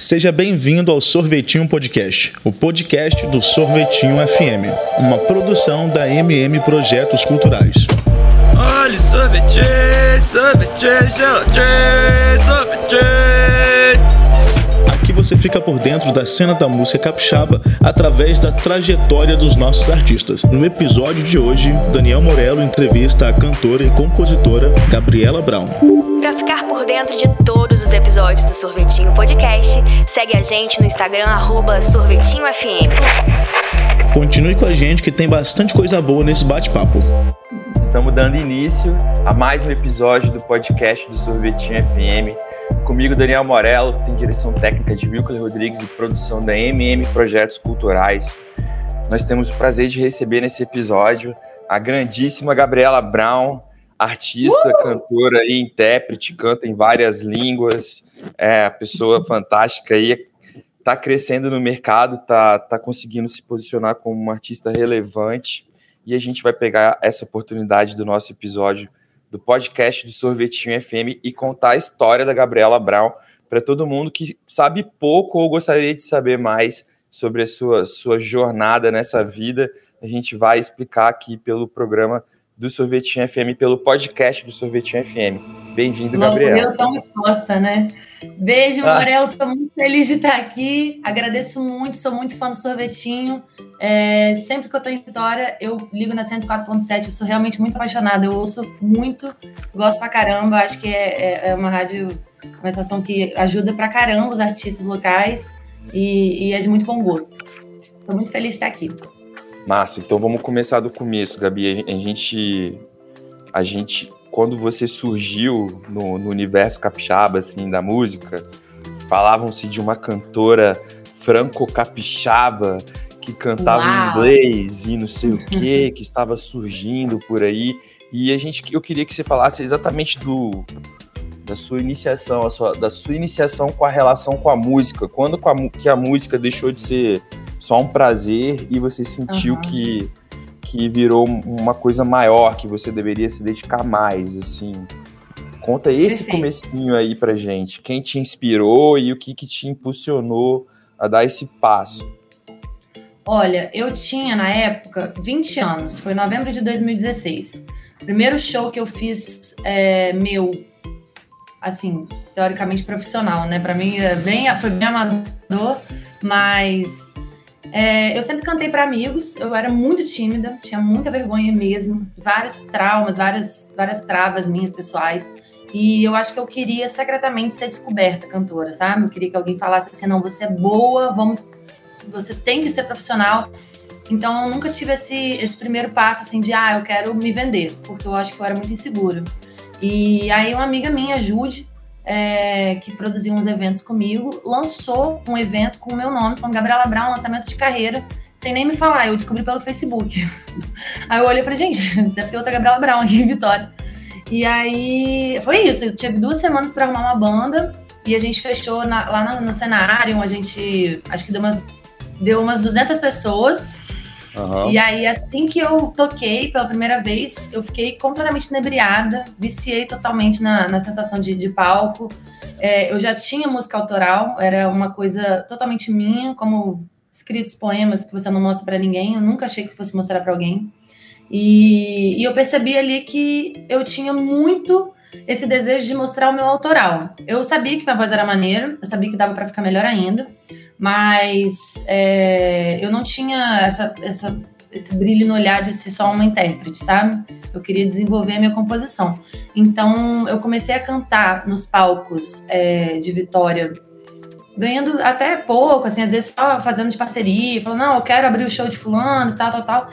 Seja bem-vindo ao Sorvetinho Podcast, o podcast do Sorvetinho FM, uma produção da MM Projetos Culturais. Olha, sorvete, sorvete, sorvete, sorvete. Você fica por dentro da cena da música capixaba através da trajetória dos nossos artistas. No episódio de hoje, Daniel Morello entrevista a cantora e compositora Gabriela Brown. Para ficar por dentro de todos os episódios do Sorvetinho Podcast, segue a gente no Instagram @sorvetinhofm. Continue com a gente que tem bastante coisa boa nesse bate-papo. Estamos dando início a mais um episódio do podcast do Sorvetinho FM. Comigo, Daniel Morello, tem direção técnica de Wilker Rodrigues e produção da MM Projetos Culturais. Nós temos o prazer de receber nesse episódio a grandíssima Gabriela Brown, artista, uh! cantora e intérprete, canta em várias línguas, é pessoa fantástica aí, está crescendo no mercado, está tá conseguindo se posicionar como uma artista relevante e a gente vai pegar essa oportunidade do nosso episódio do podcast do Sorvetinho FM e contar a história da Gabriela Brown para todo mundo que sabe pouco ou gostaria de saber mais sobre a sua, sua jornada nessa vida. A gente vai explicar aqui pelo programa do Sorvetinho FM, pelo podcast do Sorvetinho FM. Bem-vindo, Gabriel. Eu tão exposta, né? Beijo, ah. Morel. Estou muito feliz de estar aqui. Agradeço muito, sou muito fã do Sorvetinho. É, sempre que eu estou em Vitória, eu ligo na 104.7. Eu sou realmente muito apaixonada. Eu ouço muito, gosto pra caramba. Acho que é, é, é uma rádio, uma estação que ajuda pra caramba os artistas locais e, e é de muito bom gosto. Estou muito feliz de estar aqui. Massa, então vamos começar do começo, Gabi. A gente, a gente quando você surgiu no, no universo capixaba, assim, da música, falavam-se de uma cantora franco-capixaba que cantava Uau. inglês e não sei o que, que estava surgindo por aí. E a gente, eu queria que você falasse exatamente do da sua iniciação, a sua, da sua iniciação com a relação com a música. Quando a, que a música deixou de ser só um prazer e você sentiu uhum. que, que virou uma coisa maior, que você deveria se dedicar mais, assim. Conta esse Perfeito. comecinho aí pra gente. Quem te inspirou e o que, que te impulsionou a dar esse passo? Olha, eu tinha na época 20 anos, foi novembro de 2016. Primeiro show que eu fiz é, meu, assim, teoricamente profissional, né? Para mim é bem, foi bem amador, mas é, eu sempre cantei para amigos, eu era muito tímida, tinha muita vergonha mesmo, vários traumas, várias, várias travas minhas pessoais. E eu acho que eu queria secretamente ser descoberta cantora, sabe? Eu queria que alguém falasse assim: não, você é boa, vamos, você tem que ser profissional. Então eu nunca tive esse, esse primeiro passo assim de, ah, eu quero me vender, porque eu acho que eu era muito insegura. E aí uma amiga minha, Jude, é, que produziu uns eventos comigo, lançou um evento com o meu nome, com Gabriela Brown, lançamento de carreira, sem nem me falar. Eu descobri pelo Facebook. aí eu olhei falei, gente, deve ter outra Gabriela Brown aqui em Vitória. E aí foi isso. Eu tive duas semanas para arrumar uma banda e a gente fechou na, lá no, no cenário. A gente, acho que deu umas, deu umas 200 pessoas. Uhum. E aí, assim que eu toquei pela primeira vez, eu fiquei completamente inebriada, viciei totalmente na, na sensação de, de palco. É, eu já tinha música autoral, era uma coisa totalmente minha, como escritos, poemas que você não mostra para ninguém. Eu nunca achei que fosse mostrar para alguém. E, e eu percebi ali que eu tinha muito esse desejo de mostrar o meu autoral. Eu sabia que minha voz era maneira, eu sabia que dava para ficar melhor ainda, mas é, eu não tinha essa, essa, esse brilho no olhar de ser só uma intérprete, sabe? Eu queria desenvolver a minha composição. Então eu comecei a cantar nos palcos é, de Vitória, ganhando até pouco, assim, às vezes só fazendo de parceria, falando, não, eu quero abrir o show de fulano, tal, tal, tal,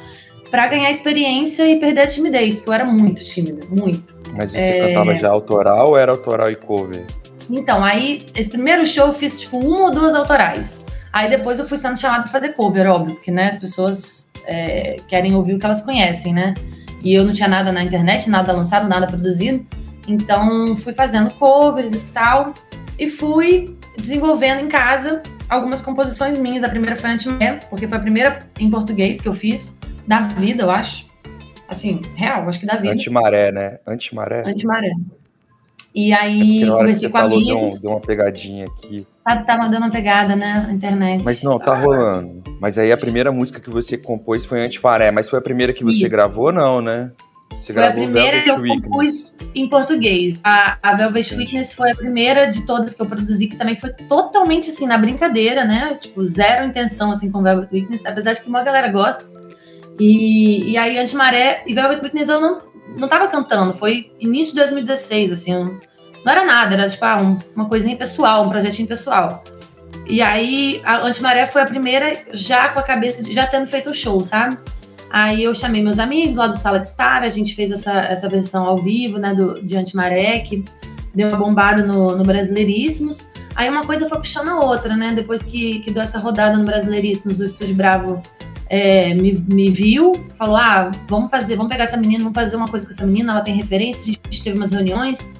para ganhar experiência e perder a timidez, porque eu era muito tímida, muito. Mas você é... cantava já autoral ou era autoral e cover? Então, aí, esse primeiro show eu fiz, tipo, uma ou duas autorais. Aí depois eu fui sendo chamada pra fazer cover, óbvio, porque, né, as pessoas é, querem ouvir o que elas conhecem, né? E eu não tinha nada na internet, nada lançado, nada produzido. Então, fui fazendo covers e tal. E fui desenvolvendo em casa algumas composições minhas. A primeira foi Antimaré, porque foi a primeira em português que eu fiz, da vida, eu acho. Assim, real, acho que da vida. Antimaré, né? Antimaré. Antimaré. E aí, é conversei com falou, amigos. Deu, deu uma pegadinha aqui. Tá, tá mandando uma pegada, né, na internet. Mas não, tá rolando. Mas aí a primeira música que você compôs foi Antifaré, mas foi a primeira que você Isso. gravou, não, né? Você Foi a primeira que eu compus em português. A, a Velvet Weakness foi a primeira de todas que eu produzi, que também foi totalmente assim, na brincadeira, né? Tipo, zero intenção assim com Velvet Weakness, apesar de que uma galera gosta. E, e aí, Antimaré e Velvet Weakness eu não, não tava cantando, foi início de 2016, assim, eu não, era nada, era tipo ah, um- uma coisinha pessoal, um projetinho pessoal. E aí, a Antimaré foi a primeira já com a cabeça, de, já tendo feito o show, sabe? Aí eu chamei meus amigos lá do Sala de Estar, a gente fez essa, essa versão ao vivo, né, do, de Antimaré, que deu uma bombada no, no Brasileiríssimos. Aí uma coisa foi puxando a outra, né? Depois que, que deu essa rodada no Brasileiríssimos, o Estúdio Bravo é, me, me viu, falou: ah, vamos fazer, vamos pegar essa menina, vamos fazer uma coisa com essa menina, ela tem referência, a gente teve umas reuniões.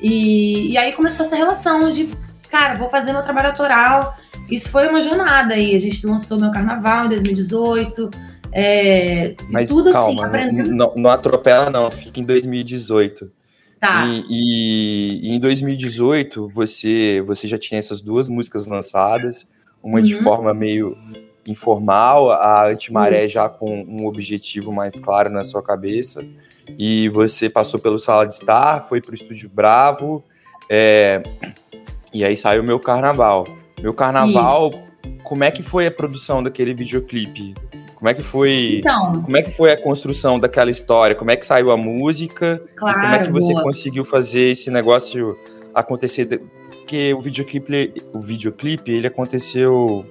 E, e aí começou essa relação de, cara, vou fazer meu trabalho autoral. Isso foi uma jornada aí. A gente lançou meu carnaval em 2018. É, Mas tudo calma, assim, aprendendo. não, não atropela não, fica em 2018. Tá. E, e- e em 2018 você, você já tinha essas duas músicas lançadas, uma de Uhum. forma meio informal, a Antimaré já com um objetivo mais claro na sua cabeça, e você passou pelo Sala de Estar, foi pro Estúdio Bravo, é, e aí saiu meu Carnaval. Meu Carnaval, como é que foi a produção daquele videoclipe? Como é que foi... Então, Como é que foi a construção daquela história? Como é que saiu a música? claro. como é que você boa. conseguiu fazer esse negócio acontecer? Porque o videoclipe, o videoclipe, ele aconteceu.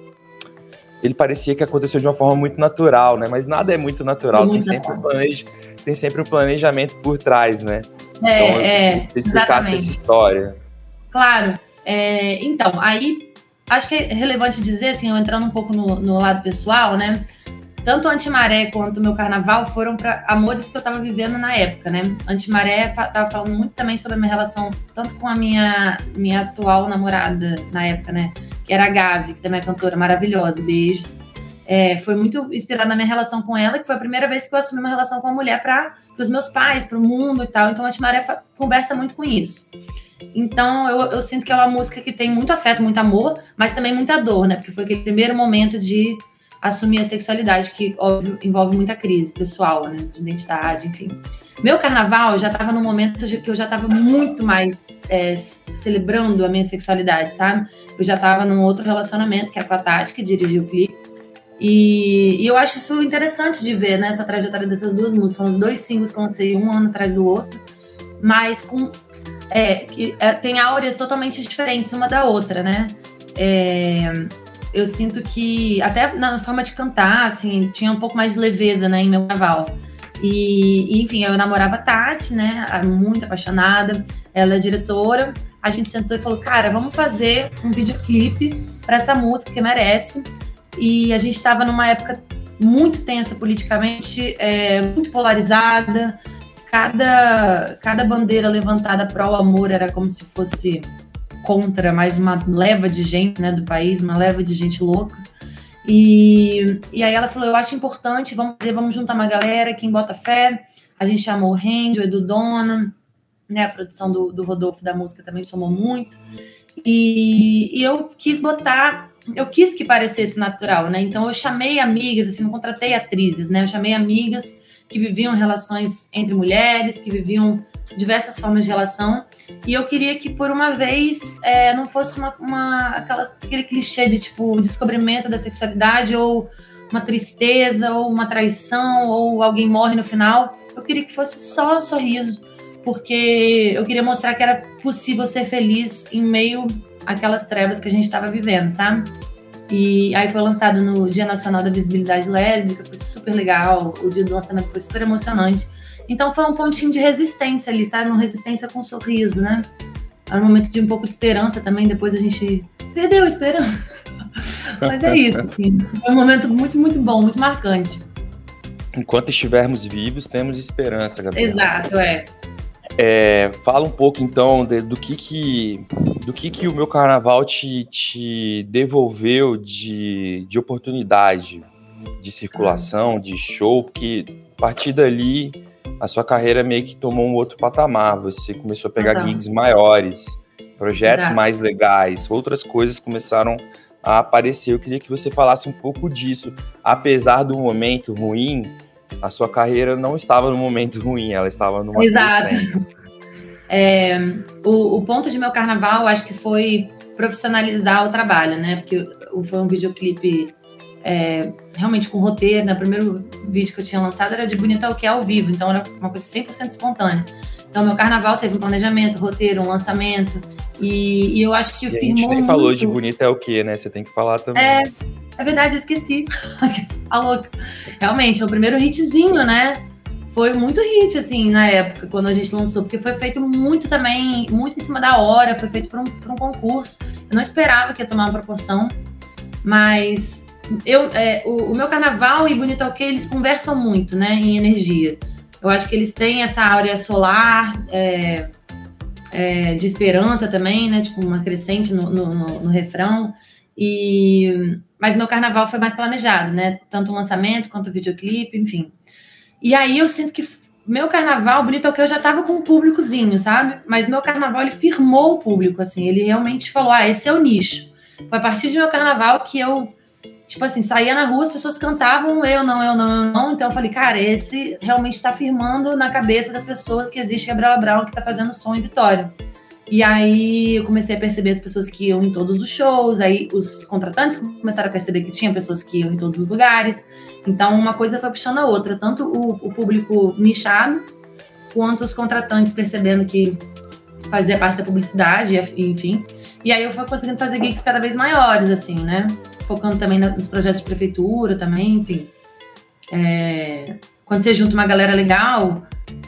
Ele parecia que aconteceu de uma forma muito natural, né? Mas nada é muito natural. Muito tem, sempre um planej... tem sempre um planejamento por trás, né? Então, É, é, Você explicasse essa história. Claro. É, então, aí acho que é relevante dizer, assim, eu entrando um pouco no, no lado pessoal, né? Tanto Antimaré quanto o meu carnaval foram para amores que eu tava vivendo na época, né? Antimaré fa- tava falando muito também sobre a minha relação, tanto com a minha, minha atual namorada na época, né? Que era a Gavi, que também é cantora maravilhosa, beijos. É, foi muito inspirada na minha relação com ela, que foi a primeira vez que eu assumi uma relação com uma mulher para os meus pais, para o mundo e tal. Então, Antimaré fa- conversa muito com isso. Então, eu, eu sinto que é uma música que tem muito afeto, muito amor, mas também muita dor, né? Porque foi aquele primeiro momento de assumir a sexualidade, que, óbvio, envolve muita crise pessoal, né? De identidade, enfim. Meu carnaval já estava num momento de que eu já estava muito mais é, celebrando a minha sexualidade, sabe? Eu já estava num outro relacionamento, que era com a Tati, que dirigiu o clipe. E, e eu acho isso interessante de ver, né? Essa trajetória dessas duas músicas. São os dois singles que lancei um ano atrás do outro, mas com é, que é, tem áureas totalmente diferentes uma da outra, né? É, eu sinto que até na forma de cantar, assim, tinha um pouco mais de leveza, né, em meu carnaval. E, e, enfim, eu namorava a Tati, né, muito apaixonada. Ela é diretora. A gente sentou e falou, cara, vamos fazer um videoclipe para essa música que merece. E a gente estava numa época muito tensa politicamente, é, muito polarizada cada, cada bandeira levantada pró amor era como se fosse contra mais uma leva de gente né, do país, uma leva de gente louca. E, e aí ela falou: Eu acho importante, vamos fazer, vamos juntar uma galera, quem bota fé. A gente chamou o Randy, o Edu Dona, né, a produção do, do Rodolfo da música também somou muito. E, e eu quis botar, eu quis que parecesse natural, né? Então eu chamei amigas, assim, não contratei atrizes, né? Eu chamei amigas que viviam relações entre mulheres, que viviam diversas formas de relação. E eu queria que, por uma vez, é, não fosse uma, uma, aquela, aquele clichê de, tipo, descobrimento da sexualidade ou uma tristeza ou uma traição ou alguém morre no final. Eu queria que fosse só sorriso, porque eu queria mostrar que era possível ser feliz em meio àquelas trevas que a gente estava vivendo, sabe? E aí foi lançado no Dia Nacional da Visibilidade Lésbica, foi super legal. O dia do lançamento foi super emocionante. Então foi um pontinho de resistência ali, sabe? Uma resistência com um sorriso, né? É um momento de um pouco de esperança também. Depois a gente perdeu a esperança. Mas é isso, assim. Foi um momento muito, muito bom, muito marcante. Enquanto estivermos vivos, temos esperança, Gabriel. Exato, é. É, fala um pouco então de- do que que do que que o meu carnaval te, te devolveu de, de oportunidade de circulação, de show, porque a partir dali a sua carreira meio que tomou um outro patamar. Você começou a pegar gigs maiores, projetos Exato. mais legais, outras coisas começaram a aparecer. Eu queria que você falasse um pouco disso. Apesar do momento ruim, a sua carreira não estava no momento ruim, ela estava numa Exato. É, o, o, ponto de meu carnaval, acho que foi profissionalizar o trabalho, né? Porque foi um videoclipe é, realmente com roteiro. Né? O primeiro vídeo que eu tinha lançado era de Bonita o que é ao vivo, então era uma coisa 100% espontânea. Então, meu carnaval teve um planejamento, roteiro, um lançamento. E, e eu acho que e firmou. A gente nem muito... falou de Bonita é o que, né? Você tem que falar também. É, é verdade, eu esqueci. a louca. Realmente, é o primeiro hitzinho, né? Foi muito hit, assim, na época, quando a gente lançou, porque foi feito muito também, muito em cima da hora, foi feito para um, um concurso. Eu não esperava que ia tomar uma proporção, mas eu, é, o, o, meu carnaval e Bonito Ok, eles conversam muito, né, em energia. Eu acho que eles têm essa áurea solar, é, é, de esperança também, né? Tipo, uma crescente no, no, no, no, refrão. E... Mas meu carnaval foi mais planejado, né? Tanto o lançamento quanto o videoclipe, enfim. E aí eu sinto que meu carnaval, bonito é que eu já tava com um públicozinho, sabe? Mas meu carnaval, ele firmou o público, assim. Ele realmente falou, ah, esse é o nicho. Foi a partir de meu carnaval que eu tipo assim, saía na rua, as pessoas cantavam eu não, eu não, eu não. Então eu falei, cara, esse realmente está firmando na cabeça das pessoas que existe Gabriela Brown que está fazendo som em Vitória. E aí eu comecei a perceber as pessoas que iam em todos os shows, aí os contratantes começaram a perceber que tinha pessoas que iam em todos os lugares. Então uma coisa foi puxando a outra, tanto o, o público nichado, quanto os contratantes percebendo que fazia parte da publicidade, enfim. E aí eu fui conseguindo fazer gigs cada vez maiores, assim, né? focando também nos projetos de prefeitura também, enfim. É, quando você junta uma galera legal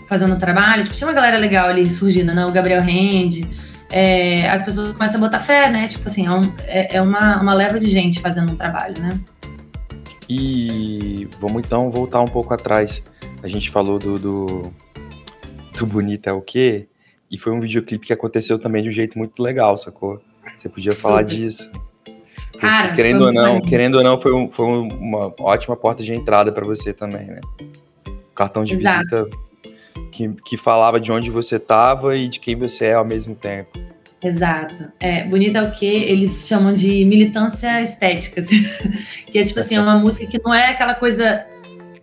fazendo trabalho, tipo, tinha uma galera legal ali surgindo, né? O Gabriel Rende, é, as pessoas começam a botar fé, né? Tipo assim, é, um, é, é uma, uma leva de gente fazendo um trabalho, né? E vamos então voltar um pouco atrás. A gente falou do, do, do Bonita é o quê? E foi um videoclipe que aconteceu também de um jeito muito legal, sacou? Você podia falar Super. disso. Cara, querendo ou não, querendo ou não, foi, um, foi uma ótima porta de entrada para você também, né? Cartão de Exato. visita que, que falava de onde você estava e de quem você é ao mesmo tempo. Exato. É, bonita é o que eles chamam de militância estética, assim. que é tipo assim, é uma música que não é aquela coisa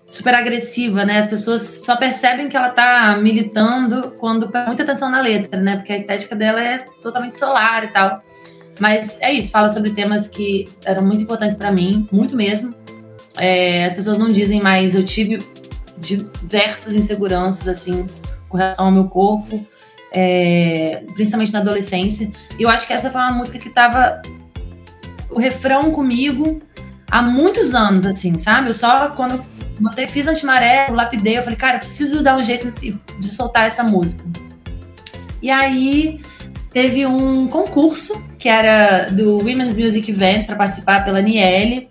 super agressiva, né? As pessoas só percebem que ela tá militando quando presta muita atenção na letra, né? Porque a estética dela é totalmente solar e tal. Mas é isso, fala sobre temas que eram muito importantes para mim, muito mesmo. É, as pessoas não dizem mais, eu tive diversas inseguranças, assim, com relação ao meu corpo, é, principalmente na adolescência. E eu acho que essa foi uma música que tava o refrão comigo há muitos anos, assim, sabe? Eu só, quando botei, fiz antimaré, lapidei, eu falei, cara, eu preciso dar um jeito de soltar essa música. E aí teve um concurso que era do Women's Music Event para participar pela Niele,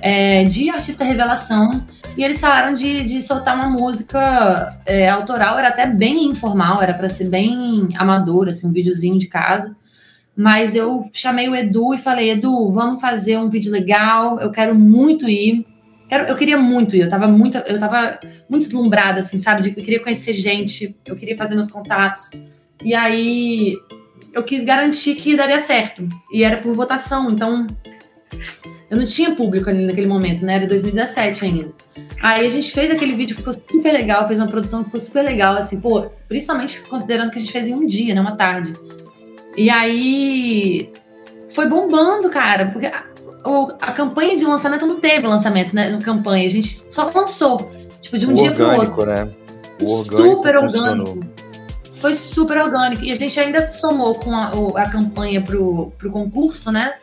é, de artista revelação. E eles falaram de, de soltar uma música é, autoral, era até bem informal, era para ser bem amador, assim, um videozinho de casa. Mas eu chamei o Edu e falei: Edu, vamos fazer um vídeo legal, eu quero muito ir. Quero, eu queria muito ir, eu tava muito, eu tava muito deslumbrada, assim, sabe? De que eu queria conhecer gente, eu queria fazer meus contatos. E aí eu quis garantir que daria certo. E era por votação, então eu não tinha público ali naquele momento, né? Era 2017 ainda. Aí a gente fez aquele vídeo, ficou super legal, fez uma produção que ficou super legal, assim, pô, principalmente considerando que a gente fez em um dia, né? Uma tarde. E aí foi bombando, cara, porque a, a campanha de lançamento não teve lançamento, né? Campanha, a gente só lançou, tipo, de um o dia orgânico, pro outro. Né? O orgânico super orgânico foi super orgânico. E a gente ainda somou com a, a campanha pro, pro concurso, né?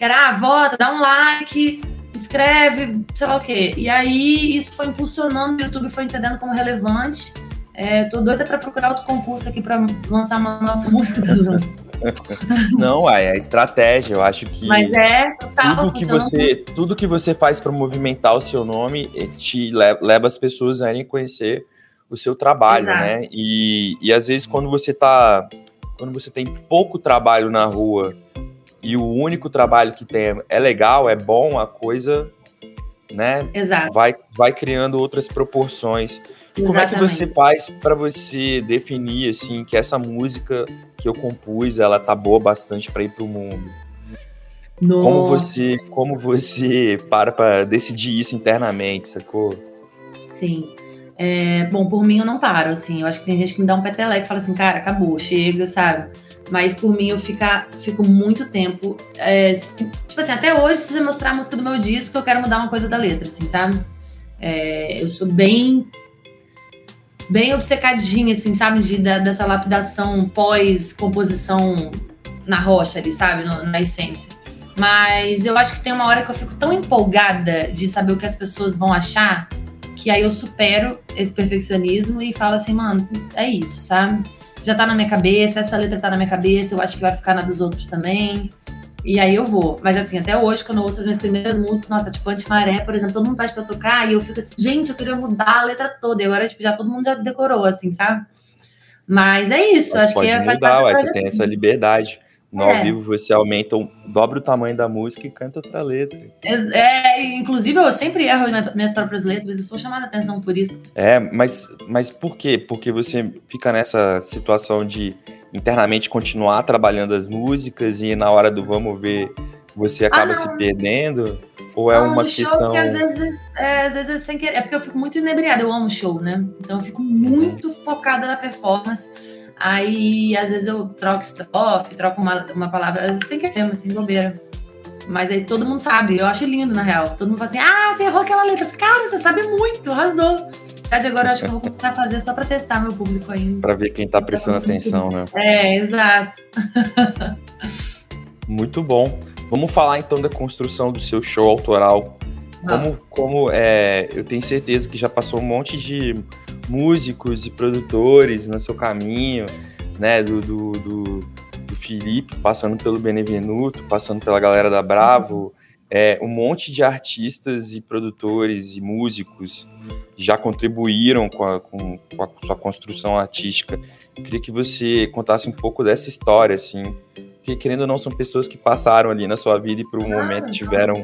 Que era, ah, vota, dá um like, escreve, sei lá o quê. E aí isso foi impulsionando, o YouTube foi entendendo como relevante. É, tô doida para procurar outro concurso aqui para lançar uma nova música. Não, uai, é estratégia. Eu acho que. Mas é, tudo que você Tudo que você faz para movimentar o seu nome te leva, leva as pessoas a irem conhecer o seu trabalho, Exato. né? E, e às vezes quando você tá. Quando você tem pouco trabalho na rua e o único trabalho que tem é legal, é bom, a coisa né? Exato. Vai, vai criando outras proporções. E como é que você faz para você definir assim que essa música que eu compus, ela tá boa bastante para ir pro mundo? Nossa. Como você, como você para para decidir isso internamente, sacou? Sim. É, bom, por mim eu não paro, assim. Eu acho que tem gente que me dá um peteleco e fala assim, cara, acabou, chega, sabe? Mas por mim eu fica, fico muito tempo. É, tipo assim, até hoje, se você mostrar a música do meu disco, eu quero mudar uma coisa da letra, assim, sabe? É, eu sou bem. Bem obcecadinha, assim, sabe? De, da, dessa lapidação pós-composição na rocha ali, sabe? No, na essência. Mas eu acho que tem uma hora que eu fico tão empolgada de saber o que as pessoas vão achar, que aí eu supero esse perfeccionismo e falo assim, mano, é isso, sabe? Já tá na minha cabeça, essa letra tá na minha cabeça, eu acho que vai ficar na dos outros também. E aí eu vou. Mas assim, até hoje, quando eu ouço as minhas primeiras músicas, nossa, tipo Antimaré, por exemplo, todo mundo pede pra eu tocar e eu fico assim, gente, eu queria mudar a letra toda. E agora, tipo, já todo mundo já decorou, assim, sabe? Mas é isso, Mas acho pode que é, mudar, ué, você tem essa liberdade. No É. ao vivo você aumenta, um- dobra o tamanho da música e canta outra letra. É, é, inclusive, eu sempre erro nas minhas próprias letras e sou chamada atenção por isso. É, mas, mas por quê? Porque você fica nessa situação de internamente continuar trabalhando as músicas e na hora do vamos ver você acaba Ah, se perdendo? Ou é Não, uma questão. que às vezes, é, às vezes é sem querer. É porque eu fico muito inebriada, eu amo show, né? Então eu fico muito focada na performance. Aí, às vezes, eu troco estrofe, troco uma, uma palavra, às vezes sem querer, mas sem bobeira. Mas aí todo mundo sabe, eu acho lindo, na real. Todo mundo fala assim, ah, você errou aquela letra. Cara, você sabe muito, arrasou. Na verdade, agora eu acho que eu vou começar a fazer só pra testar meu público ainda. Pra ver quem tá prestando atenção, né? É, exato. Muito bom. Vamos falar então da construção do seu show autoral. Como, como é, eu tenho certeza que já passou um monte de músicos e produtores no seu caminho, né? Do, do, do, do Felipe, passando pelo Benevenuto, passando pela galera da Bravo, é, um monte de artistas e produtores e músicos já contribuíram com a, com, com a sua construção artística. Eu queria que você contasse um pouco dessa história, assim, porque querendo ou não, são pessoas que passaram ali na sua vida e por um Ah, momento então. tiveram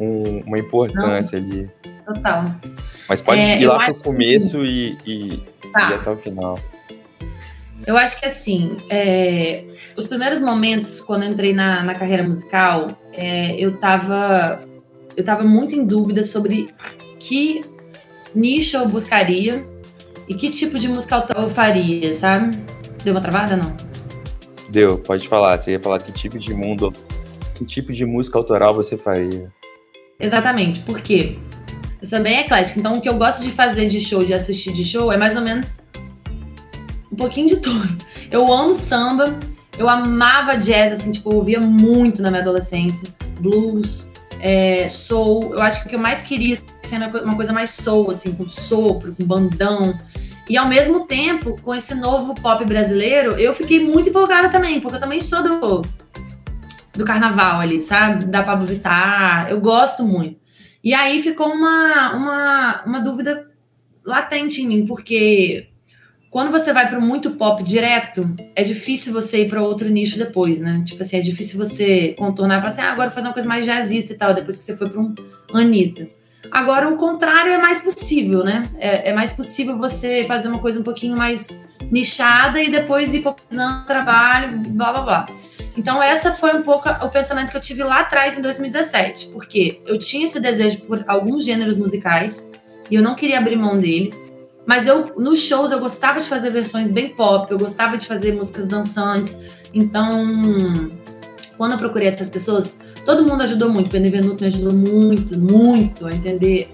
um- uma importância ali. Total. Mas pode É, ir lá pro acho que- começo e, e, Tá. e até o final. Eu acho que assim, é, os primeiros momentos, quando eu entrei na, na carreira musical, é, eu tava. Eu tava muito em dúvida sobre que nicho eu buscaria e que tipo de música autoral eu faria, sabe? Deu uma travada, não? Deu, pode falar. Você ia falar que tipo de mundo, que tipo de música autoral você faria. Exatamente, por quê? Eu sou bem eclética, então o que eu gosto de fazer de show, de assistir de show, é mais ou menos um pouquinho de tudo. Eu amo samba, eu amava jazz, assim, tipo, eu ouvia muito na minha adolescência. Blues, é, soul. Eu acho que o que eu mais queria ser uma coisa mais soul, assim, com sopro, com bandão. E ao mesmo tempo, com esse novo pop brasileiro, eu fiquei muito empolgada também, porque eu também sou do, do carnaval ali, sabe? Da Pablo Vittar. Eu gosto muito. E aí ficou uma, uma, uma dúvida latente em mim, porque quando você vai para muito pop direto, é difícil você ir para outro nicho depois, né? Tipo assim, é difícil você contornar e falar assim, ah, agora vou fazer uma coisa mais jazzista e tal, depois que você foi para um Anitta. Agora, o contrário é mais possível, né? É, é mais possível você fazer uma coisa um pouquinho mais nichada e depois ir popularizando o trabalho, blá blá blá. Então, essa foi um pouco o pensamento que eu tive lá atrás, em 2017, porque eu tinha esse desejo por alguns gêneros musicais e eu não queria abrir mão deles. Mas eu, nos shows, eu gostava de fazer versões bem pop, eu gostava de fazer músicas dançantes. Então, quando eu procurei essas pessoas, todo mundo ajudou muito. Benevenuto me ajudou muito, muito a entender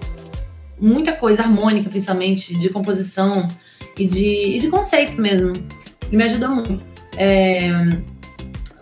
muita coisa harmônica, principalmente, de composição e de, e de conceito mesmo. E me ajudou muito. É,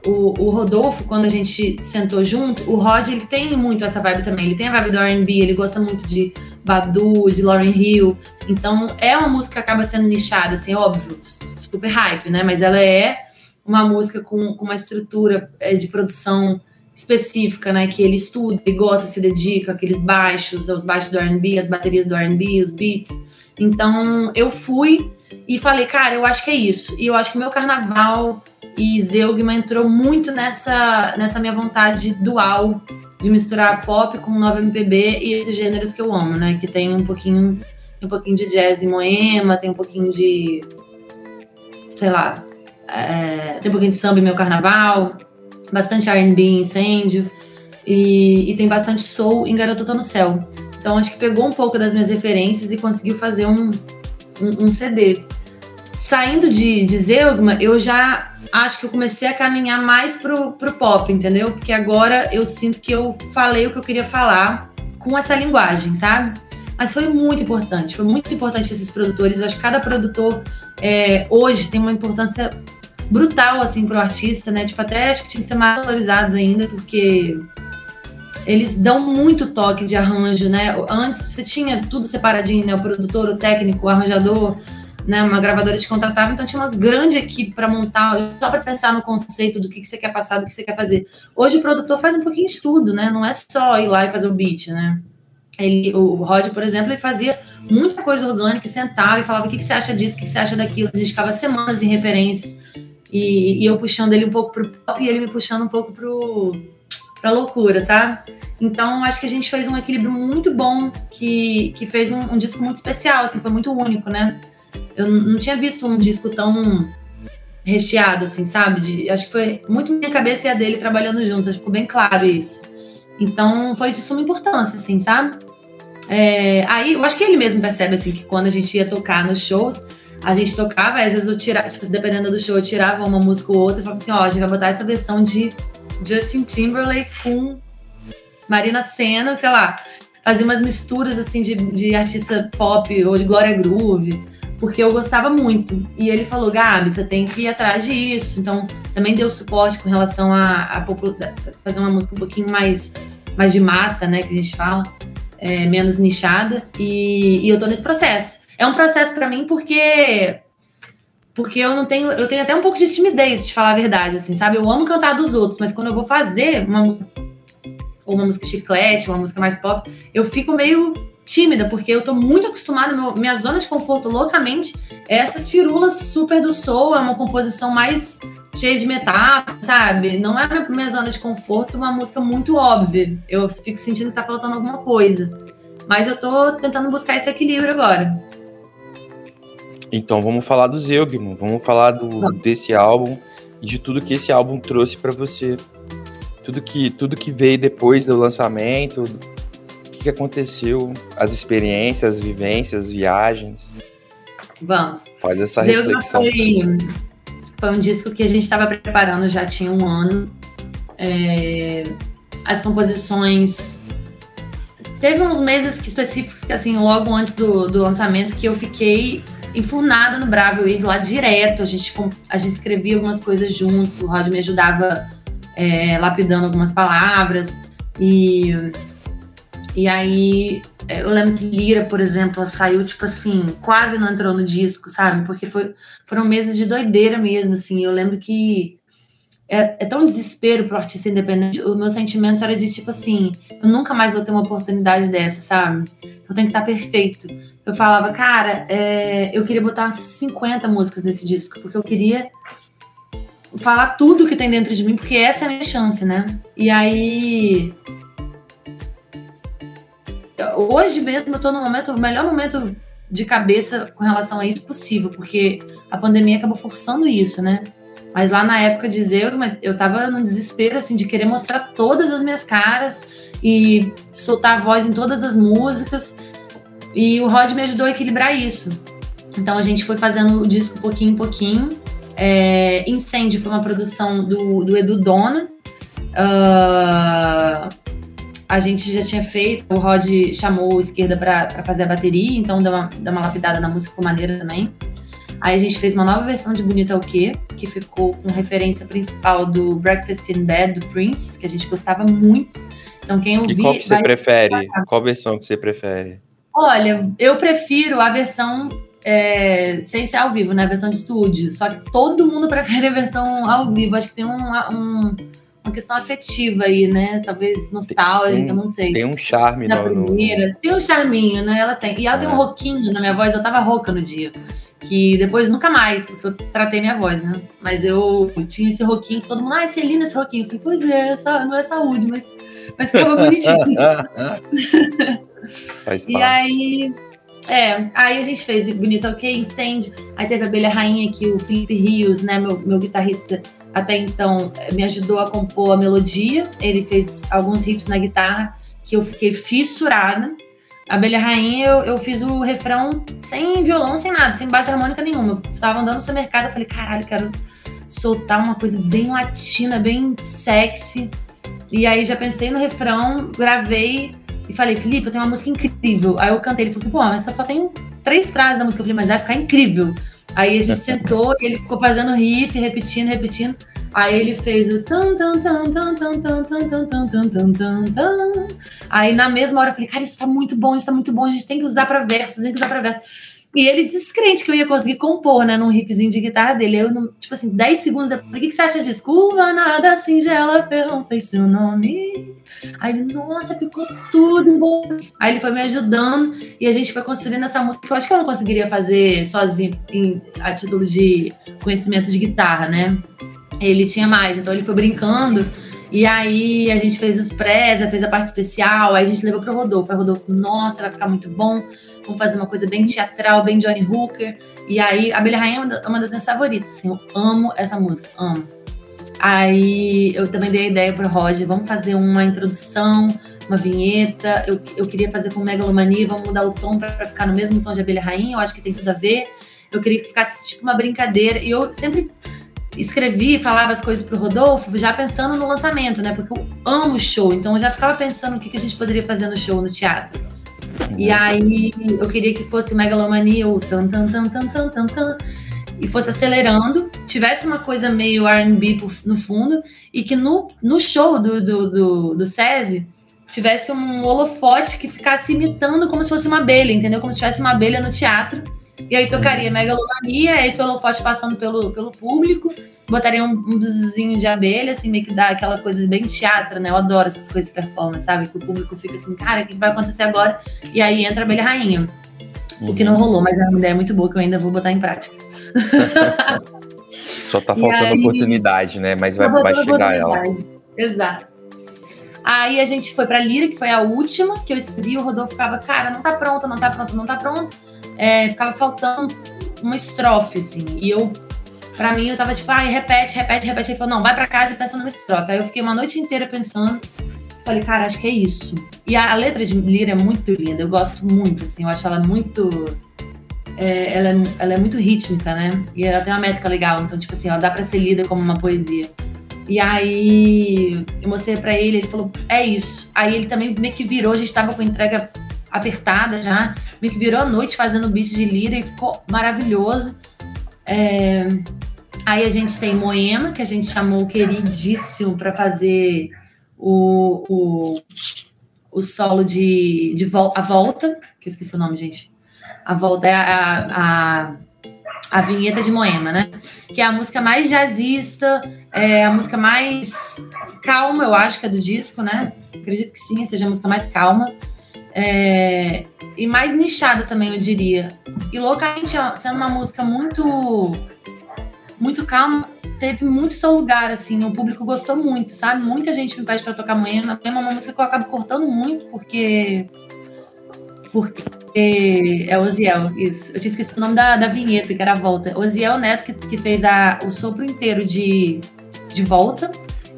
o, o, Rodolfo, quando a gente sentou junto, o Rod ele tem muito essa vibe também. Ele tem a vibe do RB, ele gosta muito de Badu, de Lauryn Hill. Então é uma música que acaba sendo nichada, assim, óbvio, super hype, né? Mas ela é uma música com, com uma estrutura é, de produção específica, né? Que ele estuda, ele gosta, se dedica, aqueles baixos, os baixos do RB, as baterias do RB, os beats. Então eu fui e falei, cara, eu acho que é isso. E eu acho que meu carnaval e Zeugma entrou muito nessa, nessa minha vontade dual de misturar pop com nova MPB e esses gêneros que eu amo, né? Que tem um pouquinho, um pouquinho de jazz e moema, tem um pouquinho de, sei lá, é, tem um pouquinho de samba em meu carnaval, bastante R&B em incêndio e, e, tem bastante soul em Garota Tô no Céu. Então acho que pegou um pouco das minhas referências e conseguiu fazer um, um, um CD. Saindo de, de Zeugma, eu já acho que eu comecei a caminhar mais pro, pro pop, entendeu? Porque agora eu sinto que eu falei o que eu queria falar com essa linguagem, sabe? Mas foi muito importante, foi muito importante esses produtores. Eu acho que cada produtor é, hoje tem uma importância brutal, assim, pro artista, né? Tipo, até acho que tinha que ser mais valorizados ainda, porque eles dão muito toque de arranjo, né? Antes você tinha tudo separadinho, né? O produtor, o técnico, o arranjador, né? Uma gravadora te contratava, então tinha uma grande equipe para montar, só para pensar no conceito do que, que você quer passar, do que você quer fazer. Hoje o produtor faz um pouquinho de tudo, né? Não é só ir lá e fazer o beat, né? Ele, o Rod, por exemplo, ele fazia muita coisa orgânica, sentava e falava o que, que você acha disso, o que, que você acha daquilo. A gente ficava semanas em referências. E, e eu puxando ele um pouco pro pop e ele me puxando um pouco pro, pra loucura, sabe? Então, acho que a gente fez um equilíbrio muito bom, que, que fez um, um disco muito especial, assim, foi muito único, né? Eu não tinha visto um disco tão recheado, assim, sabe? De, acho que foi muito minha cabeça e a dele trabalhando juntos, acho que ficou bem claro isso. Então, foi de suma importância, assim, sabe? É, aí, eu acho que ele mesmo percebe, assim, que quando a gente ia tocar nos shows, a gente tocava, às vezes eu tirava, tipo, dependendo do show, eu tirava uma música ou outra e falava assim, ó, a gente vai botar essa versão de Justin Timberlake com Marina Senna, sei lá, fazia umas misturas assim de, de artista pop ou de Glória Groove, porque eu gostava muito. E ele falou, Gabi, você tem que ir atrás disso. Então, também deu suporte com relação a, a fazer uma música um pouquinho mais, mais de massa, né, que a gente fala, é, menos nichada. E, e eu tô nesse processo. É um processo para mim porque porque eu não tenho, eu tenho até um pouco de timidez, de falar a verdade, assim, sabe? Eu amo cantar dos outros, mas quando eu vou fazer uma, ou uma música chiclete, uma música mais pop, eu fico meio tímida, porque eu tô muito acostumada, meu, minha zona de conforto loucamente é essas firulas super do soul, é uma composição mais cheia de metáfora, sabe? Não é minha, minha zona de conforto, uma música muito óbvia. Eu fico sentindo que tá faltando alguma coisa. Mas eu tô tentando buscar esse equilíbrio agora. Então vamos falar do Zeugman, vamos falar do, desse álbum e de tudo que esse álbum trouxe para você. Tudo que, tudo que veio depois do lançamento, o que, que aconteceu, as experiências, as vivências, as viagens. Vamos. Faz essa reflexão. Foi, foi um disco que a gente estava preparando já tinha um ano. É, as composições teve uns meses específicos que assim logo antes do, do lançamento que eu fiquei enfurnada no Bravo, eu ia lá direto, a gente, a gente escrevia algumas coisas juntos, o Rod me ajudava é, lapidando algumas palavras, e, e aí é, eu lembro que Lira, por exemplo, saiu, tipo assim, quase não entrou no disco, sabe? Porque foi, foram meses de doideira mesmo, assim, eu lembro que é, é, tão desespero pro artista independente. O meu sentimento era de tipo assim, eu nunca mais vou ter uma oportunidade dessa, sabe? Então tem que estar tá perfeito. Eu falava, cara, é, eu queria botar 50 músicas nesse disco, porque eu queria falar tudo que tem dentro de mim, porque essa é a minha chance, né? E aí. Hoje mesmo eu tô no momento, o melhor momento de cabeça com relação a isso possível, porque a pandemia acabou forçando isso, né? Mas lá na época de Zero, eu tava no desespero, assim, de querer mostrar todas as minhas caras e soltar a voz em todas as músicas. E o Rod me ajudou a equilibrar isso. Então a gente foi fazendo o disco pouquinho em pouquinho. É, Incêndio foi uma produção do, do Edu Dona. Uh, a gente já tinha feito, o Rod chamou o Esquerda para fazer a bateria, então deu uma, uma lapidada na música com maneira também. Aí a gente fez uma nova versão de Bonita o Quê, que ficou com referência principal do Breakfast in Bed, do Prince, que a gente gostava muito. Então quem ouvir... E qual que você prefere? Qual versão que você prefere? Olha, eu prefiro a versão é, sem ser ao vivo, né? A versão de estúdio. Só que todo mundo prefere a versão ao vivo. Acho que tem um, um uma questão afetiva aí, né? Talvez nostálgica, não sei. Tem um charme na no, primeira. No... Tem um charminho, né? Ela tem. E ela é. tem um roquinho na minha voz. Eu tava rouca no dia que depois nunca mais, porque eu tratei minha voz, né? Mas eu tinha esse roquinho, todo mundo, ah, esse é lindo esse roquinho. Eu falei, pois é, não é saúde, mas Mas ficava bonitinho. Faz E aí, é, aí a gente fez Bonito Ok, Incêndio, aí teve a Abelha Rainha, que o Felipe Rios, né, meu, meu guitarrista até então, eh, me ajudou a compor a melodia, ele fez alguns riffs na guitarra que eu fiquei fissurada. Abelha Rainha, eu, eu fiz o refrão sem violão, sem nada, sem base harmônica nenhuma. Eu tava andando no supermercado, eu falei, caralho, quero soltar uma coisa bem latina, bem sexy. E aí já pensei no refrão, gravei, e falei, Felipe, eu tenho uma música incrível. Aí eu cantei, ele falou assim, pô, mas só tem três frases da música. Eu falei, mas vai ficar incrível. Aí a gente sentou e ele ficou fazendo riff, repetindo, repetindo. Aí ele fez o tan tan tan tan tan tan tan tan tan tan tan tan tan. Aí na mesma hora eu falei, cara, isso tá muito bom, isso tá muito bom, a gente tem que usar pra versos, tem que usar pra versos. E ele descrente que eu ia conseguir compor, né, num riffzinho de guitarra dele. Eu, tipo assim, 10 segundos depois, o que, que você acha disso? Curva nada singela, ferrão, fez seu nome. Aí ele, nossa, ficou tudo bom. Aí ele foi me ajudando e a gente foi construindo essa música que eu acho que eu não conseguiria fazer sozinho em, a título de conhecimento de guitarra, né? Ele tinha mais, então ele foi brincando. E aí a gente fez os prés, fez a parte especial, aí a gente levou pro Rodolfo. Aí Rodolfo, nossa, vai ficar muito bom. Vamos fazer uma coisa bem teatral, bem Johnny Hooker. E aí, Abelha Rainha é uma uma das minhas favoritas, assim, eu amo essa música, amo. Aí eu também dei a ideia pro Roger, vamos fazer uma introdução, uma vinheta. Eu, eu queria fazer com Megalomania, vamos mudar o tom pra ficar no mesmo tom de Abelha Rainha, eu acho que tem tudo a ver. Eu queria que ficasse tipo uma brincadeira. E eu sempre escrevi, falava as coisas pro Rodolfo, já pensando no lançamento, né? Porque eu amo show, então eu já ficava pensando o que, que a gente poderia fazer no show, no teatro. E aí eu queria que fosse Megalomania, o tan tan tan tan tan tan tan, e fosse acelerando, tivesse uma coisa meio R&B no fundo, e que no, no show do, do, do, do SESI tivesse um holofote que ficasse imitando como se fosse uma abelha, entendeu? Como se tivesse uma abelha no teatro. E aí tocaria Megalomania, esse holofote passando pelo, pelo público, botaria um, um de abelha, assim, meio que dá aquela coisa bem teatro, né? Eu adoro essas coisas de performance, sabe? Que o público fica assim, cara, o que vai acontecer agora? E aí entra a abelha rainha. O que não rolou, mas é uma ideia muito boa que eu ainda vou botar em prática. Só tá faltando aí- oportunidade, né? Mas vai, vai chegar ela. Exato. Aí a gente foi pra Lira, que foi a última que eu escrevi. O Rodolfo ficava, cara, não tá pronta, não tá pronta, não tá pronta. É, ficava faltando uma estrofe, assim. E eu, pra mim, eu tava tipo, ai, repete, repete, repete. Ele falou, não, vai pra casa e pensa numa estrofe. Aí eu fiquei uma noite inteira pensando. Falei, cara, acho que é isso. E a, a letra de Lira é muito linda, eu gosto muito, assim, eu acho ela muito. é, ela, é, ela é muito rítmica, né? E ela tem uma métrica legal, então, tipo assim, ela dá pra ser lida como uma poesia. E aí eu mostrei pra ele, ele falou, é isso. Aí ele também meio que virou, a gente tava com entrega apertada já, meio que virou a noite fazendo beat de lira e ficou maravilhoso. É, Aí a gente tem Moema, que a gente chamou queridíssimo pra fazer o, o, o solo de, de vol a volta, que eu esqueci o nome, gente. A volta é a, a, a vinheta de Moema, né? Que é a música mais jazzista, é a música mais calma, eu acho que é do disco, né? Acredito que sim, seja a música mais calma. É, e mais nichada também, eu diria. E loucamente, ó, sendo uma música muito muito calma, teve muito seu lugar, assim, o público gostou muito, sabe? Muita gente me pede pra tocar Moema é uma música que eu acabo cortando muito, porque porque é Osiel, isso. Eu tinha esquecido o nome da, da vinheta, que era a volta. Osiel Neto, que, que fez a, o sopro inteiro de, de volta,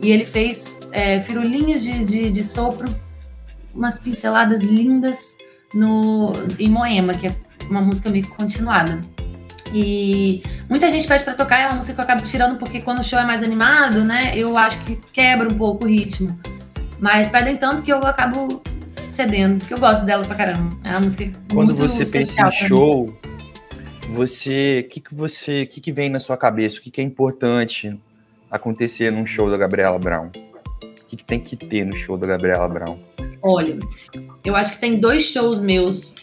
e ele fez é, firulinhas de, de, de sopro, umas pinceladas lindas no, em Moema, que é uma música meio continuada. E muita gente pede pra tocar, é uma música que eu acabo tirando porque quando o show é mais animado, né, eu acho que quebra um pouco o ritmo. Mas pedem tanto que eu acabo cedendo, porque eu gosto dela pra caramba. É uma música Quando você pensa em mim. show, você, o que que você, o que que vem na sua cabeça? O que que é importante acontecer num show da Gabriela Brown? O que que tem que ter no show da Gabriela Brown? Olha, eu acho que tem dois shows meus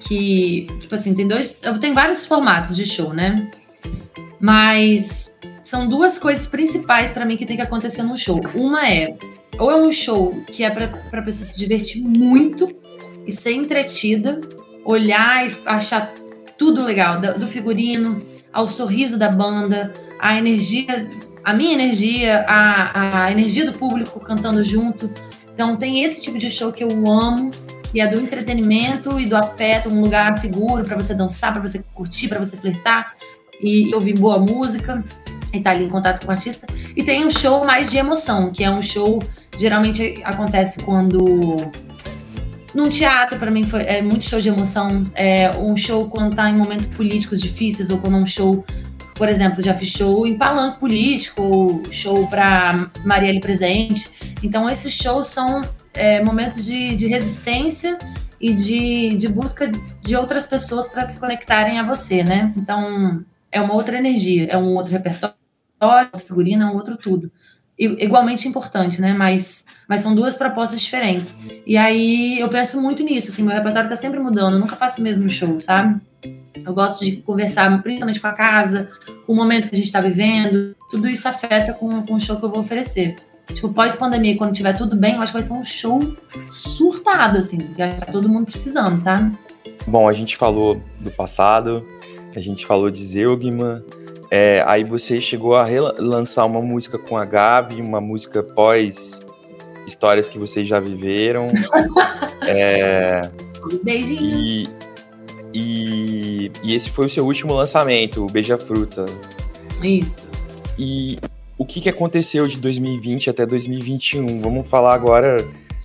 que, tipo assim, tem dois. Tenho vários formatos de show, né? Mas são duas coisas principais pra mim que tem que acontecer num show. Uma é, ou é um show que é pra pessoa se divertir muito e ser entretida, olhar e achar tudo legal, do, do figurino, ao sorriso da banda, a energia, a minha energia, a, a energia do público cantando junto. Então tem esse tipo de show que eu amo, e é do entretenimento e do afeto, um lugar seguro para você dançar, para você curtir, para você flertar e ouvir boa música e estar tá ali em contato com o artista. E tem um show mais de emoção, que é um show geralmente acontece quando num teatro, para mim, foi, é muito show de emoção. É um show quando tá em momentos políticos difíceis, ou quando é um show, por exemplo, já fiz show em palanque político, show para Marielle Presente. Então, esses shows são é, momentos de, de resistência e de, de busca de outras pessoas para se conectarem a você, né? Então, é uma outra energia, é um outro repertório, outra figurina, é um outro tudo. I, igualmente importante, né? Mas, mas são duas propostas diferentes. E aí eu penso muito nisso, assim, meu repertório tá sempre mudando, eu nunca faço o mesmo show, sabe? Eu gosto de conversar principalmente com a casa, com o momento que a gente está vivendo, tudo isso afeta com, com o show que eu vou oferecer. Tipo, pós-pandemia, quando tiver tudo bem, eu acho que vai ser um show surtado, assim, porque tá todo mundo precisando, sabe? Bom, a gente falou do passado, a gente falou de Zeugman, é, aí você chegou a lançar uma música com a Gabi, uma música pós histórias que vocês já viveram. é, Beijinho. E, e, e, esse foi o seu último lançamento, o Beija Fruta. Isso. E o que, que aconteceu de 2020 até 2021? Vamos falar agora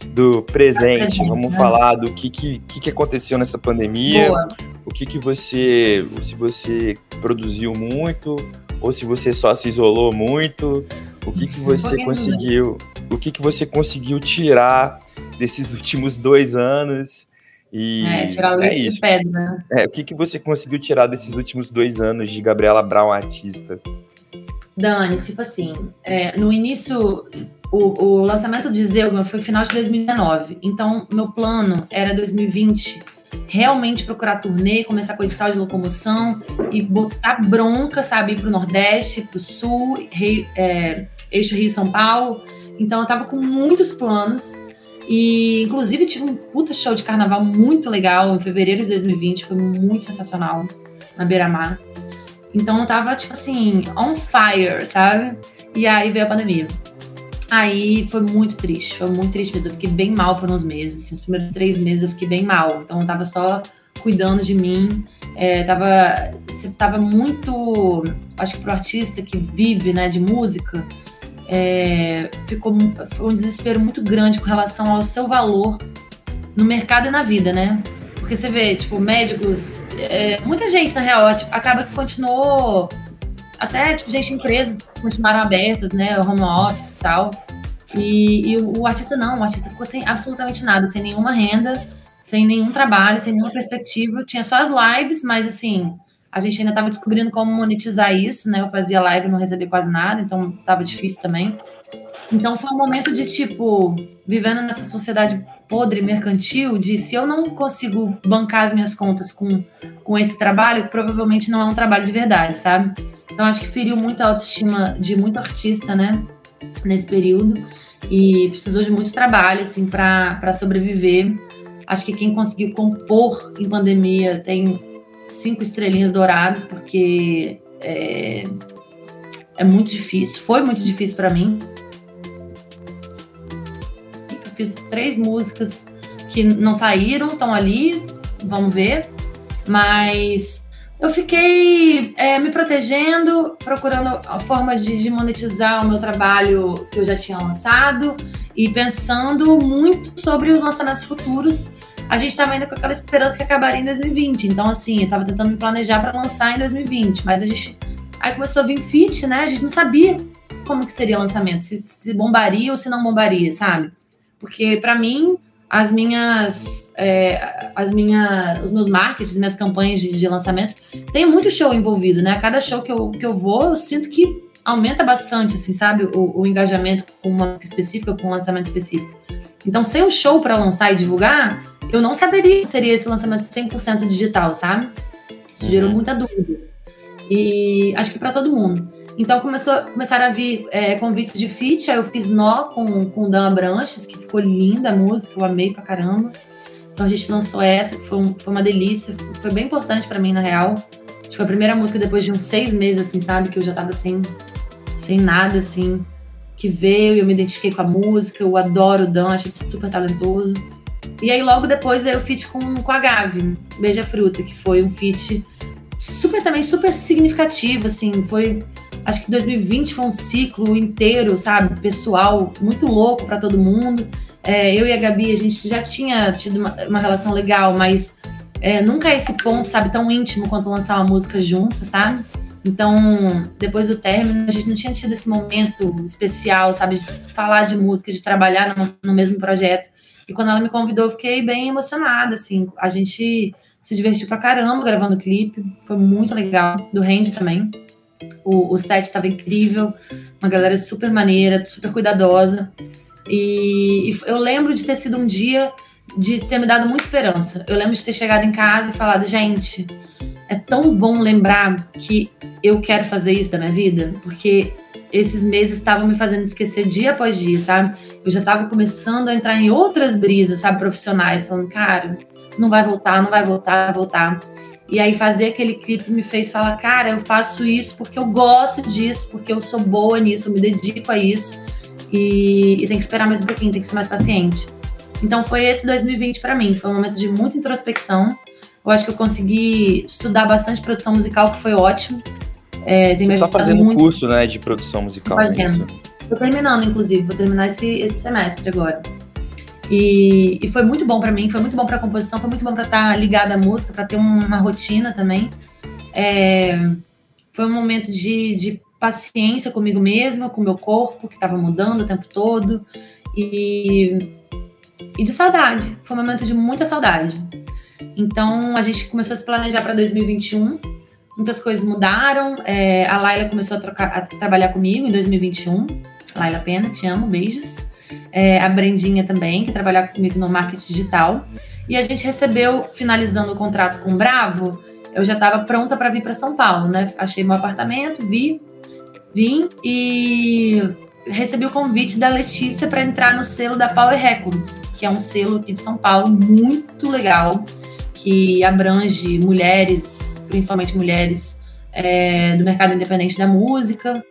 do presente, vamos né? falar do que, que, que, aconteceu nessa pandemia, Boa. o que, que você, se você produziu muito, ou se você só se isolou muito, o que, que você conseguiu, o que, que você conseguiu tirar desses últimos dois anos. E é, tirar leite é isso. de pedra? É, o que, que você conseguiu tirar desses últimos dois anos de Gabriela Brown, artista? Dani, tipo assim, é, no início, o, o lançamento de Zeugma foi final de 2019. Então, meu plano era 2020 realmente procurar turnê, começar com edital de locomoção e botar bronca, sabe, ir pro Nordeste, pro Sul, rei, é, eixo Rio-São Paulo. Então, eu tava com muitos planos. E, inclusive, tive um puta show de carnaval muito legal em fevereiro de 2020. Foi muito sensacional na Beira-Mar. Então eu tava, tipo assim, on fire, sabe? E aí veio a pandemia. Aí foi muito triste, foi muito triste mesmo. Eu fiquei bem mal por uns meses. Assim, os primeiros três meses eu fiquei bem mal. Então eu tava só cuidando de mim. É, tava, tava muito. Acho que pro artista que vive né, de música, é, ficou foi um desespero muito grande com relação ao seu valor no mercado e na vida, né? Porque você vê, tipo, médicos, é, muita gente, na real, tipo, acaba que continuou. Até, tipo, gente, empresas continuaram abertas, né? Home office e tal. E, e o, o, artista não, o artista ficou sem absolutamente nada, sem nenhuma renda, sem nenhum trabalho, sem nenhuma perspectiva. Tinha só as lives, mas assim, a gente ainda estava descobrindo como monetizar isso, né? Eu fazia live e não recebia quase nada, então estava difícil também. Então foi um momento de tipo, vivendo nessa sociedade podre mercantil, de se eu não consigo bancar as minhas contas com, com esse trabalho, provavelmente não é um trabalho de verdade, sabe? Então acho que feriu muito a autoestima de muito artista, né? Nesse período. E precisou de muito trabalho, assim, para sobreviver. Acho que quem conseguiu compor em pandemia tem cinco estrelinhas douradas, porque é, é muito difícil. Foi muito difícil para mim fiz três músicas que não saíram, estão ali, vamos ver. Mas eu fiquei é, me protegendo, procurando a forma de, de, monetizar o meu trabalho que eu já tinha lançado e pensando muito sobre os lançamentos futuros. A gente estava ainda com aquela esperança que acabaria em 2020. Então, assim, eu estava tentando me planejar para lançar em 2020. Mas a gente. Aí começou a vir fit, né? A gente não sabia como que seria o lançamento, se, se bombaria ou se não bombaria, sabe? Porque, para mim, as minhas, é, as minhas, os meus marketings, minhas campanhas de, de, lançamento, tem muito show envolvido, né? Cada show que eu, que eu vou, eu sinto que aumenta bastante, assim, sabe? O, o engajamento com uma música específica, com um lançamento específico. Então, sem um show para lançar e divulgar, eu não saberia que seria esse lançamento 100% digital, sabe? Isso gerou uhum. muita dúvida. E acho que para todo mundo. Então começou, começaram a vir é, convites de feat, aí eu fiz nó com, com Dan Branches, que ficou linda a música, eu amei pra caramba. Então a gente lançou essa, que foi, um, foi uma delícia, foi bem importante para mim, na real. Acho que foi a primeira música depois de uns seis meses, assim, sabe? Que eu já tava sem, sem nada assim, que veio e eu me identifiquei com a música, eu adoro o Dan, acho ele super talentoso. E aí logo depois veio o feat com, com a Gavi, Beija Fruta, que foi um feat super também super significativo, assim, foi acho que 2020 foi um ciclo inteiro, sabe, pessoal, muito louco para todo mundo. É, eu e a Gabi, a gente já tinha tido uma, uma relação legal, mas é, nunca é esse ponto, sabe, tão íntimo quanto lançar uma música junto, sabe? Então, depois do término, a gente não tinha tido esse momento especial, sabe, de falar de música, de trabalhar no, no mesmo projeto. E quando ela me convidou, eu fiquei bem emocionada, assim. A gente se divertiu pra caramba gravando o clipe, foi muito legal. Do Randy também. O, o set estava incrível, uma galera super maneira, super cuidadosa. E, e, eu lembro de ter sido um dia de ter me dado muita esperança. Eu lembro de ter chegado em casa e falado, gente, é tão bom lembrar que eu quero fazer isso da minha vida, porque esses meses estavam me fazendo esquecer dia após dia, sabe? Eu já estava começando a entrar em outras brisas, sabe, profissionais, falando, cara, não vai voltar, não vai voltar, vai voltar. E aí fazer aquele clipe me fez falar, cara, eu faço isso porque eu gosto disso, porque eu sou boa nisso, eu me dedico a isso. E, e tem que esperar mais um pouquinho, tem que ser mais paciente. Então foi esse 2020 para mim, foi um momento de muita introspecção. Eu acho que eu consegui estudar bastante produção musical, que foi ótimo. É, Você tá fazendo um curso, né, de produção musical. Tô fazendo. Tô terminando, inclusive, vou terminar esse, esse semestre agora. E, e, foi muito bom para mim, foi muito bom para composição, foi muito bom para estar tá ligada à música, para ter uma rotina também. É, foi um momento de, de paciência comigo mesma, com o meu corpo, que estava mudando o tempo todo, e, e de saudade. Foi um momento de muita saudade. Então a gente começou a se planejar para 2021. Muitas coisas mudaram. É, a Laila começou a, trocar, a trabalhar comigo em 2021. Laila Pena, te amo, beijos é, a Brendinha também, que trabalha comigo no marketing digital. E a gente recebeu, finalizando o contrato com o Bravo, eu já estava pronta para vir para São Paulo, né? Achei meu apartamento, vi, vim e recebi o convite da Letícia para entrar no selo da Power Records, que é um selo aqui de São Paulo muito legal, que abrange mulheres, principalmente mulheres é, do mercado independente da música.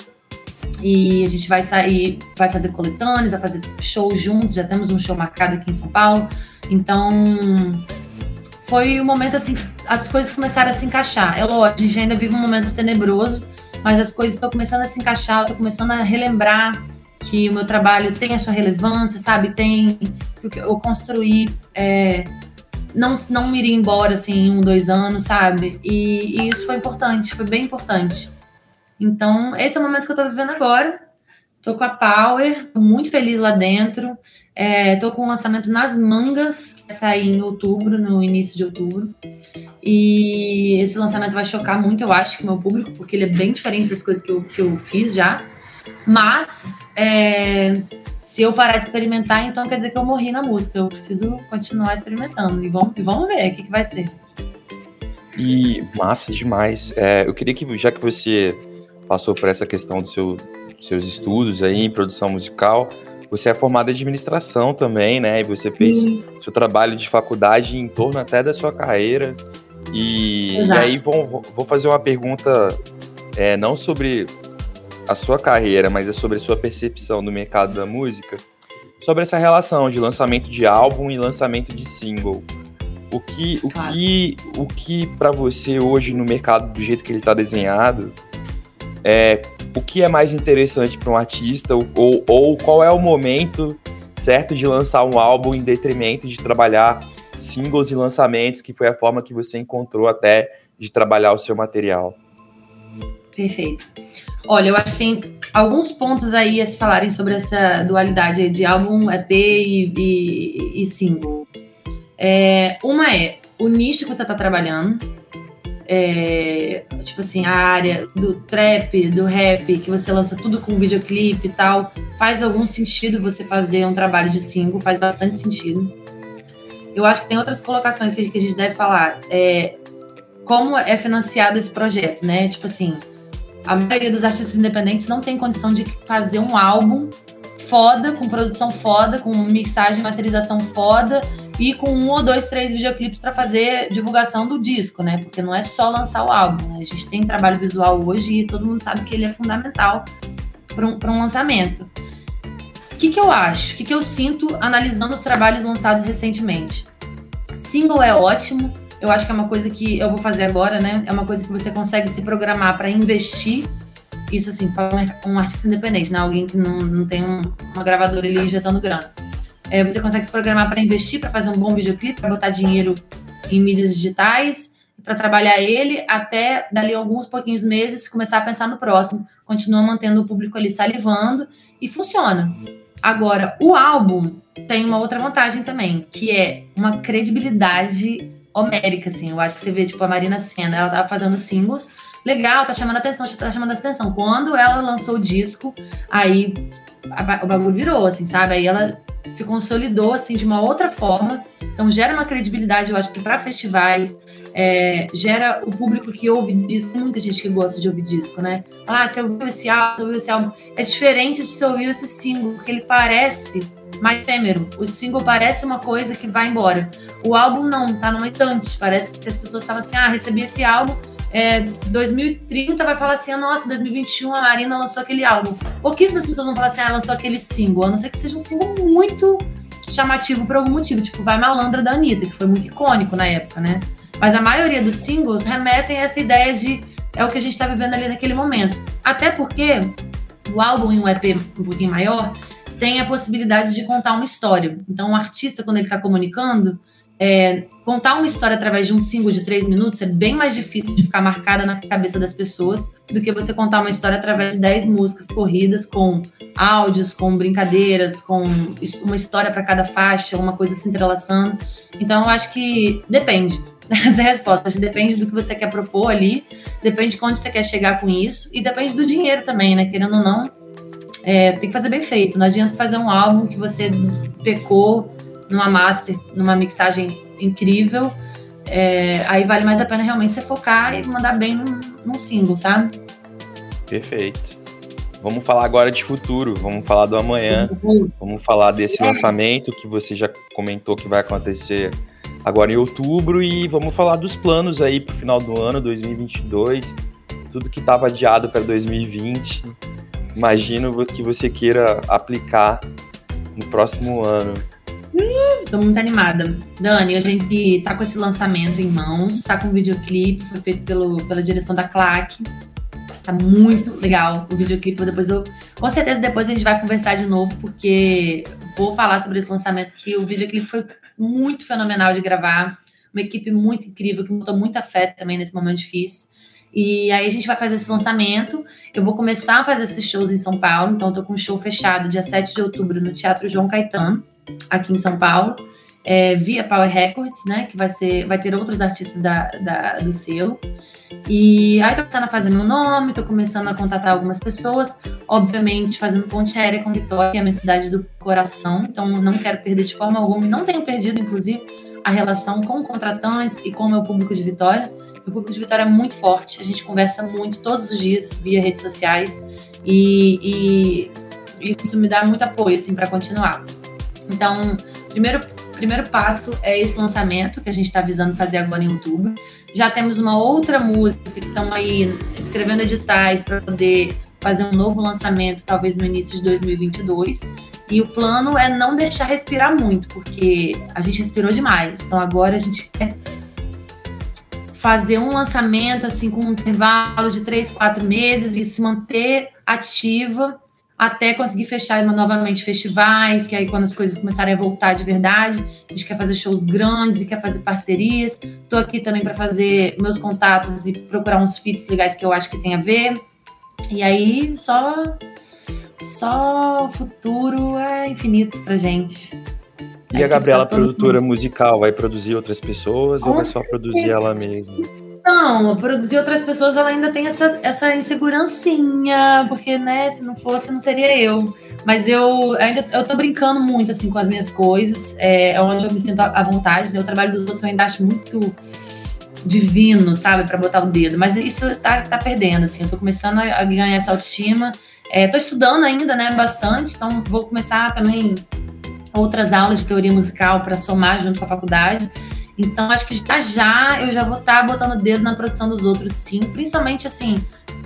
E a gente vai sair, vai fazer coletâneas, vai fazer shows juntos, já temos um show marcado aqui em São Paulo. Então, foi um momento assim que as coisas começaram a se encaixar. É lógico, a gente ainda vive um momento tenebroso, mas as coisas estão começando a se encaixar, tô começando a relembrar que o meu trabalho tem a sua relevância, sabe? Tem que eu construí. É, não, não iria embora assim em um, dois anos, sabe? E, e isso foi importante, foi bem importante. Então, esse é o momento que eu tô vivendo agora. Tô com a Power, muito feliz lá dentro. É, tô com o lançamento nas mangas, que sair em outubro, no início de outubro. E esse lançamento vai chocar muito, eu acho, o meu público, porque ele é bem diferente das coisas que eu, que eu fiz já. Mas, é, se eu parar de experimentar, então quer dizer que eu morri na música. Eu preciso continuar experimentando. E vamos, e vamos ver o que, que vai ser. E massa demais. É, eu queria que, já que você passou por essa questão do seu, dos seus estudos aí em produção musical. Você é formada em administração também, né? E você fez Sim. seu trabalho de faculdade em torno até da sua carreira. E, e aí vou, vou fazer uma pergunta é, não sobre a sua carreira, mas é sobre a sua percepção do mercado da música, sobre essa relação de lançamento de álbum e lançamento de single. O que, o claro. que, o que para você hoje no mercado do jeito que ele está desenhado, é, o que é mais interessante para um artista ou, ou qual é o momento certo de lançar um álbum em detrimento de trabalhar singles e lançamentos, que foi a forma que você encontrou até de trabalhar o seu material. Perfeito. Olha, eu acho que tem alguns pontos aí a se falarem sobre essa dualidade de álbum, EP e, e, e single. É, uma é o nicho que você está trabalhando, é, tipo assim, a área do trap, do rap, que você lança tudo com videoclipe e tal, faz algum sentido você fazer um trabalho de single, faz bastante sentido. Eu acho que tem outras colocações que a gente deve falar. É, como é financiado esse projeto, né? Tipo assim, a maioria dos artistas independentes não tem condição de fazer um álbum foda, com produção foda, com mixagem, masterização foda, e com um ou dois, três videoclipes para fazer divulgação do disco, né? Porque não é só lançar o álbum. Né? A gente tem trabalho visual hoje e todo mundo sabe que ele é fundamental para um, um lançamento. O que, que eu acho? O que, que eu sinto analisando os trabalhos lançados recentemente? Single é ótimo, eu acho que é uma coisa que eu vou fazer agora, né? É uma coisa que você consegue se programar para investir. Isso, assim, para um artista independente, né? Alguém que não, não tem um, uma gravadora ali injetando grana. É, você consegue se programar para investir, para fazer um bom videoclipe, para botar dinheiro em mídias digitais, para trabalhar ele, até dali alguns pouquinhos meses começar a pensar no próximo. Continua mantendo o público ali salivando e funciona. Agora, o álbum tem uma outra vantagem também, que é uma credibilidade homérica, assim. Eu acho que você vê, tipo, a Marina Senna, ela tava fazendo singles, legal, tá chamando atenção, tá chamando atenção. Quando ela lançou o disco, aí a, o bagulho virou, assim, sabe? Aí ela se consolidou, assim, de uma outra forma. Então, gera uma credibilidade, eu acho que para festivais, é, gera o público que ouve disco, muita gente que gosta de ouvir disco, né? Ah, você ouviu esse álbum, você ouviu esse álbum. É diferente de você ouvir esse single, porque ele parece mais efêmero. O single parece uma coisa que vai embora. O álbum não, tá numa estante. Parece que as pessoas falam assim: ah, recebi esse álbum. É, 2030 vai falar assim: ah, nossa, 2021 a Marina lançou aquele álbum. Pouquíssimas pessoas vão falar assim: ah, lançou aquele single. A não ser que seja um single muito chamativo por algum motivo, tipo Vai Malandra da Anitta, que foi muito icônico na época, né? Mas a maioria dos singles remetem a essa ideia de é o que a gente está vivendo ali naquele momento. Até porque o álbum em um EP um pouquinho maior tem a possibilidade de contar uma história. Então, o artista, quando ele está comunicando, é, contar uma história através de um single de três minutos é bem mais difícil de ficar marcada na cabeça das pessoas do que você contar uma história através de dez músicas corridas com áudios, com brincadeiras, com uma história para cada faixa, uma coisa se entrelaçando. Então, eu acho que depende. Essa é a resposta. Acho que depende do que você quer propor ali, depende de onde você quer chegar com isso e depende do dinheiro também, né? Querendo ou não, é, tem que fazer bem feito. Não adianta fazer um álbum que você pecou numa master, numa mixagem incrível. É, aí vale mais a pena realmente você focar e mandar bem num, num single, sabe? Perfeito. Vamos falar agora de futuro, vamos falar do amanhã, vamos falar desse é. lançamento que você já comentou que vai acontecer agora em outubro e vamos falar dos planos aí para o final do ano, 2022, tudo que estava adiado para 2020. Imagino que você queira aplicar no próximo ano. Estou muito animada. Dani, a gente tá com esse lançamento em mãos, tá com o videoclipe, foi feito pelo, pela direção da Claque. Tá muito legal o videoclipe. Depois eu, com certeza depois a gente vai conversar de novo, porque vou falar sobre esse lançamento que o videoclipe foi muito fenomenal de gravar. Uma equipe muito incrível, que botou muita fé também nesse momento difícil. E aí a gente vai fazer esse lançamento. Eu vou começar a fazer esses shows em São Paulo. Então, estou com um show fechado dia 7 de outubro no Teatro João Caetano, aqui em São Paulo. É, via Power Records, né? Que vai ser, vai ter outros artistas da, da do selo. E aí tô começando a fazer meu nome, tô começando a contatar algumas pessoas, obviamente fazendo ponte aérea com Vitória, que é a minha cidade do coração, então não quero perder de forma alguma, não tenho perdido, inclusive, a relação com contratantes e com o meu público de Vitória. Meu público de Vitória é muito forte, a gente conversa muito todos os dias via redes sociais e, e isso me dá muito apoio assim para continuar. Então, primeiro primeiro passo é esse lançamento que a gente está visando fazer agora em outubro. Já temos uma outra música que estamos aí escrevendo editais para poder fazer um novo lançamento, talvez no início de 2022. E o plano é não deixar respirar muito, porque a gente respirou demais. Então agora a gente quer fazer um lançamento assim com um intervalo de três, quatro meses e se manter ativa até conseguir fechar novamente festivais, que aí quando as coisas começarem a voltar de verdade, a gente quer fazer shows grandes e quer fazer parcerias. Estou aqui também para fazer meus contatos e procurar uns fits legais que eu acho que tem a ver. E aí só só o futuro é infinito pra gente. E é a Gabriela, tá produtora mundo. musical, vai produzir outras pessoas Com ou vai só produzir ela mesma? Não, produzir outras pessoas, ela ainda tem essa, essa insegurancinha, porque, né, se não fosse, não seria eu. Mas eu ainda eu tô brincando muito, assim, com as minhas coisas, é, é onde eu me sinto à vontade, né? O trabalho dos outros eu ainda acho muito divino, sabe, para botar o dedo. Mas isso tá, tá perdendo, assim, eu tô começando a ganhar essa autoestima é, tô estudando ainda, né, bastante, então vou começar também outras aulas de teoria musical para somar junto com a faculdade. Então, acho que já já eu já vou estar tá botando o dedo na produção dos outros, sim. Principalmente, assim,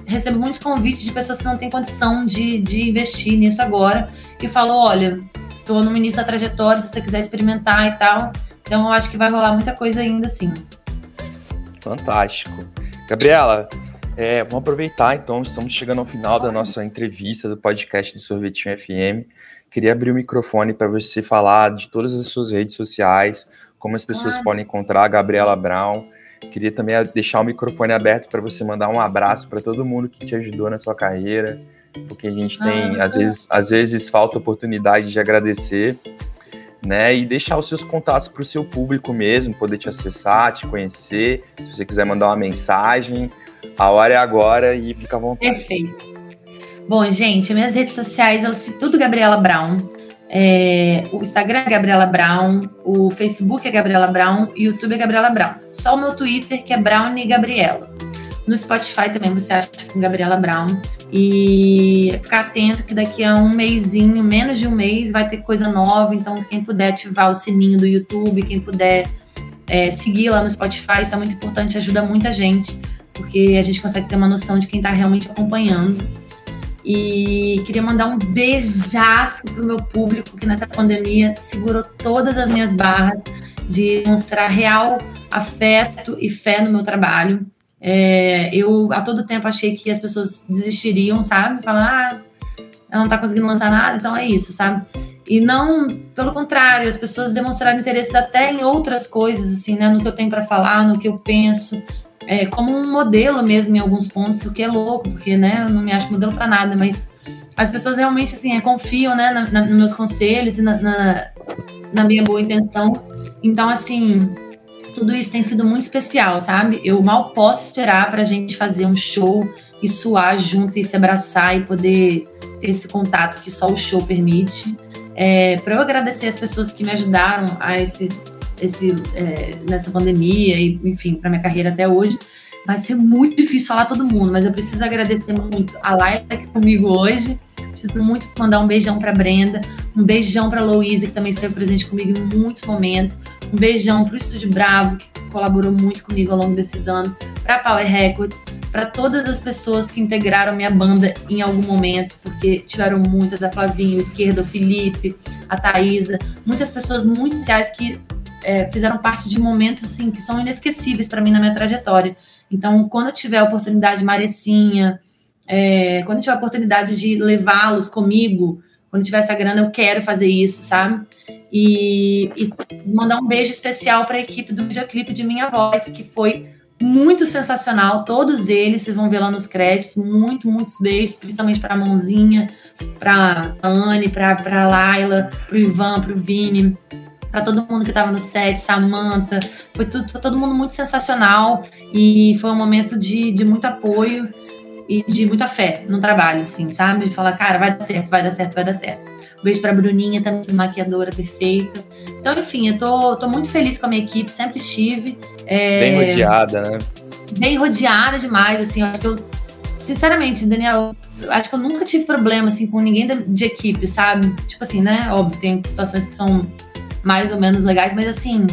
recebo muitos convites de pessoas que não têm condição de, de investir nisso agora e falou: olha, tô no início da trajetória, se você quiser experimentar e tal. Então eu acho que vai rolar muita coisa ainda assim. Fantástico. Gabriela, é, vamos aproveitar então, estamos chegando ao final da nossa entrevista do podcast do Sorvetinho FM. Queria abrir o microfone para você falar de todas as suas redes sociais, como as pessoas podem encontrar a Gabriela Brown. Queria também deixar o microfone aberto para você mandar um abraço para todo mundo que te ajudou na sua carreira, porque a gente tem, ah, às, vezes, às vezes, falta oportunidade de agradecer, né? E deixar os seus contatos para o seu público mesmo, poder te acessar, te conhecer. Se você quiser mandar uma mensagem, a hora é agora e fica à vontade. Perfeito. Bom, gente, minhas redes sociais é tudo Gabriela Brown. É, o Instagram é Gabriela Brown, o Facebook é Gabriela Brown e o YouTube é Gabriela Brown. Só o meu Twitter que é Brown e Gabriela. No Spotify também você acha com Gabriela Brown. E ficar atento que daqui a um mêsinho, menos de um mês, vai ter coisa nova. Então, quem puder ativar o sininho do YouTube, quem puder é, seguir lá no Spotify, isso é muito importante, ajuda muita gente, porque a gente consegue ter uma noção de quem está realmente acompanhando. E queria mandar um beijaço pro meu público que nessa pandemia segurou todas as minhas barras de mostrar real afeto e fé no meu trabalho. É, eu a todo tempo achei que as pessoas desistiriam, sabe? Falar, ah, ela não tá conseguindo lançar nada, então é isso, sabe? E não, pelo contrário, as pessoas demonstraram interesse até em outras coisas, assim, né? No que eu tenho para falar, no que eu penso, é, como um modelo mesmo em alguns pontos, o que é louco, porque né, eu não me acho modelo para nada, mas as pessoas realmente assim, é, confiam né, na, na, nos meus conselhos e na, na, na minha boa intenção. Então, assim, tudo isso tem sido muito especial, sabe? Eu mal posso esperar para a gente fazer um show e suar junto e se abraçar e poder ter esse contato que só o show permite. É, para eu agradecer as pessoas que me ajudaram a esse esse, é, nessa pandemia e, enfim, para minha carreira até hoje. Vai ser muito difícil falar todo mundo, mas eu preciso agradecer muito a Laila que tá aqui comigo hoje. Preciso muito mandar um beijão para Brenda, um beijão para Louise, que também esteve presente comigo em muitos momentos. Um beijão para o Estúdio Bravo, que colaborou muito comigo ao longo desses anos, para Power Records, para todas as pessoas que integraram minha banda em algum momento, porque tiveram muitas, a Flavinho, o Esquerda, o Felipe, a Thaisa, muitas pessoas muito especiais que é, fizeram parte de momentos assim que são inesquecíveis para mim na minha trajetória. Então, quando eu tiver a oportunidade, Marecinha, é, quando eu tiver a oportunidade de levá-los comigo, quando tiver essa grana, eu quero fazer isso, sabe? E, e mandar um beijo especial para a equipe do videoclipe de Minha Voz, que foi muito sensacional. Todos eles, vocês vão ver lá nos créditos. Muito, muitos beijos, principalmente para a Mãozinha, para a Anne, para a Laila, para o Ivan, para o Vini, para todo mundo que estava no set, Samantha, foi, tudo, foi todo mundo muito sensacional e foi um momento de, de muito apoio e de muita fé no trabalho, assim, sabe? De falar, cara, vai dar certo, vai dar certo, vai dar certo. Um beijo pra Bruninha, também maquiadora perfeita. Então, enfim, eu tô, tô muito feliz com a minha equipe, sempre estive. É... Bem rodeada, né? Bem rodeada demais, assim, eu acho que eu, sinceramente, Daniel, acho que eu nunca tive problema, assim, com ninguém de equipe, sabe? Tipo assim, né? Óbvio, tem situações que são mais ou menos legais, mas assim,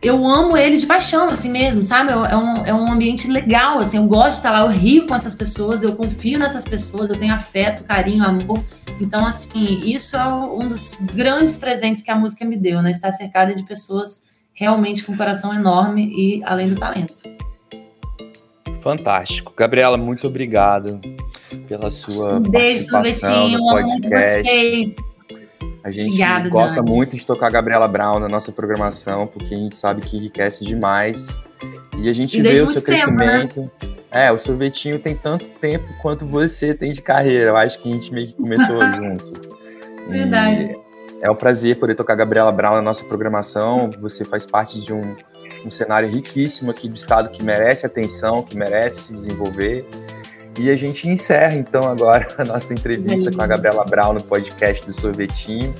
eu amo eles de paixão, assim mesmo, sabe? É um, é um ambiente legal, assim, eu gosto de estar lá, eu rio com essas pessoas, eu confio nessas pessoas, eu tenho afeto, carinho, amor. Então, assim, isso é um dos grandes presentes que a música me deu, né? Estar cercada de pessoas realmente com um coração enorme e além do talento. Fantástico. Gabriela, muito obrigado pela sua um beijo, participação no podcast. A gente Obrigada, gosta Dani. muito de tocar a Gabriela Brown na nossa programação, porque a gente sabe que enriquece demais. E a gente e vê o seu tempo, né? crescimento. Né? É, o sorvetinho tem tanto tempo quanto você tem de carreira. Eu acho que a gente meio que começou junto. Verdade. E é um prazer poder tocar a Gabriela Brown na nossa programação. Você faz parte de um, um cenário riquíssimo aqui do estado que merece atenção, que merece se desenvolver. E a gente encerra então agora a nossa entrevista com a Gabriela Brown no podcast do Sorvetinho.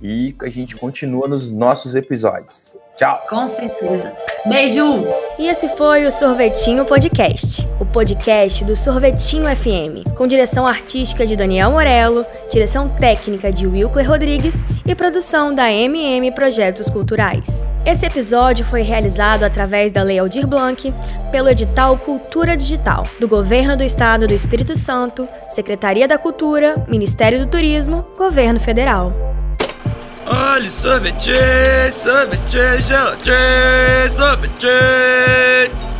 E a gente continua nos nossos episódios. Tchau. Com certeza. Beijo. E esse foi o Sorvetinho Podcast, o podcast do Sorvetinho FM, com direção artística de Daniel Morello, direção técnica de Wilker Rodrigues e produção da MM Projetos Culturais. Esse episódio foi realizado através da Lei Aldir Blanc, pelo edital Cultura Digital, do Governo do Estado do Espírito Santo, Secretaria da Cultura, Ministério do Turismo, Governo Federal. Olha, sorvete, sorvete, gelatina, sorvete.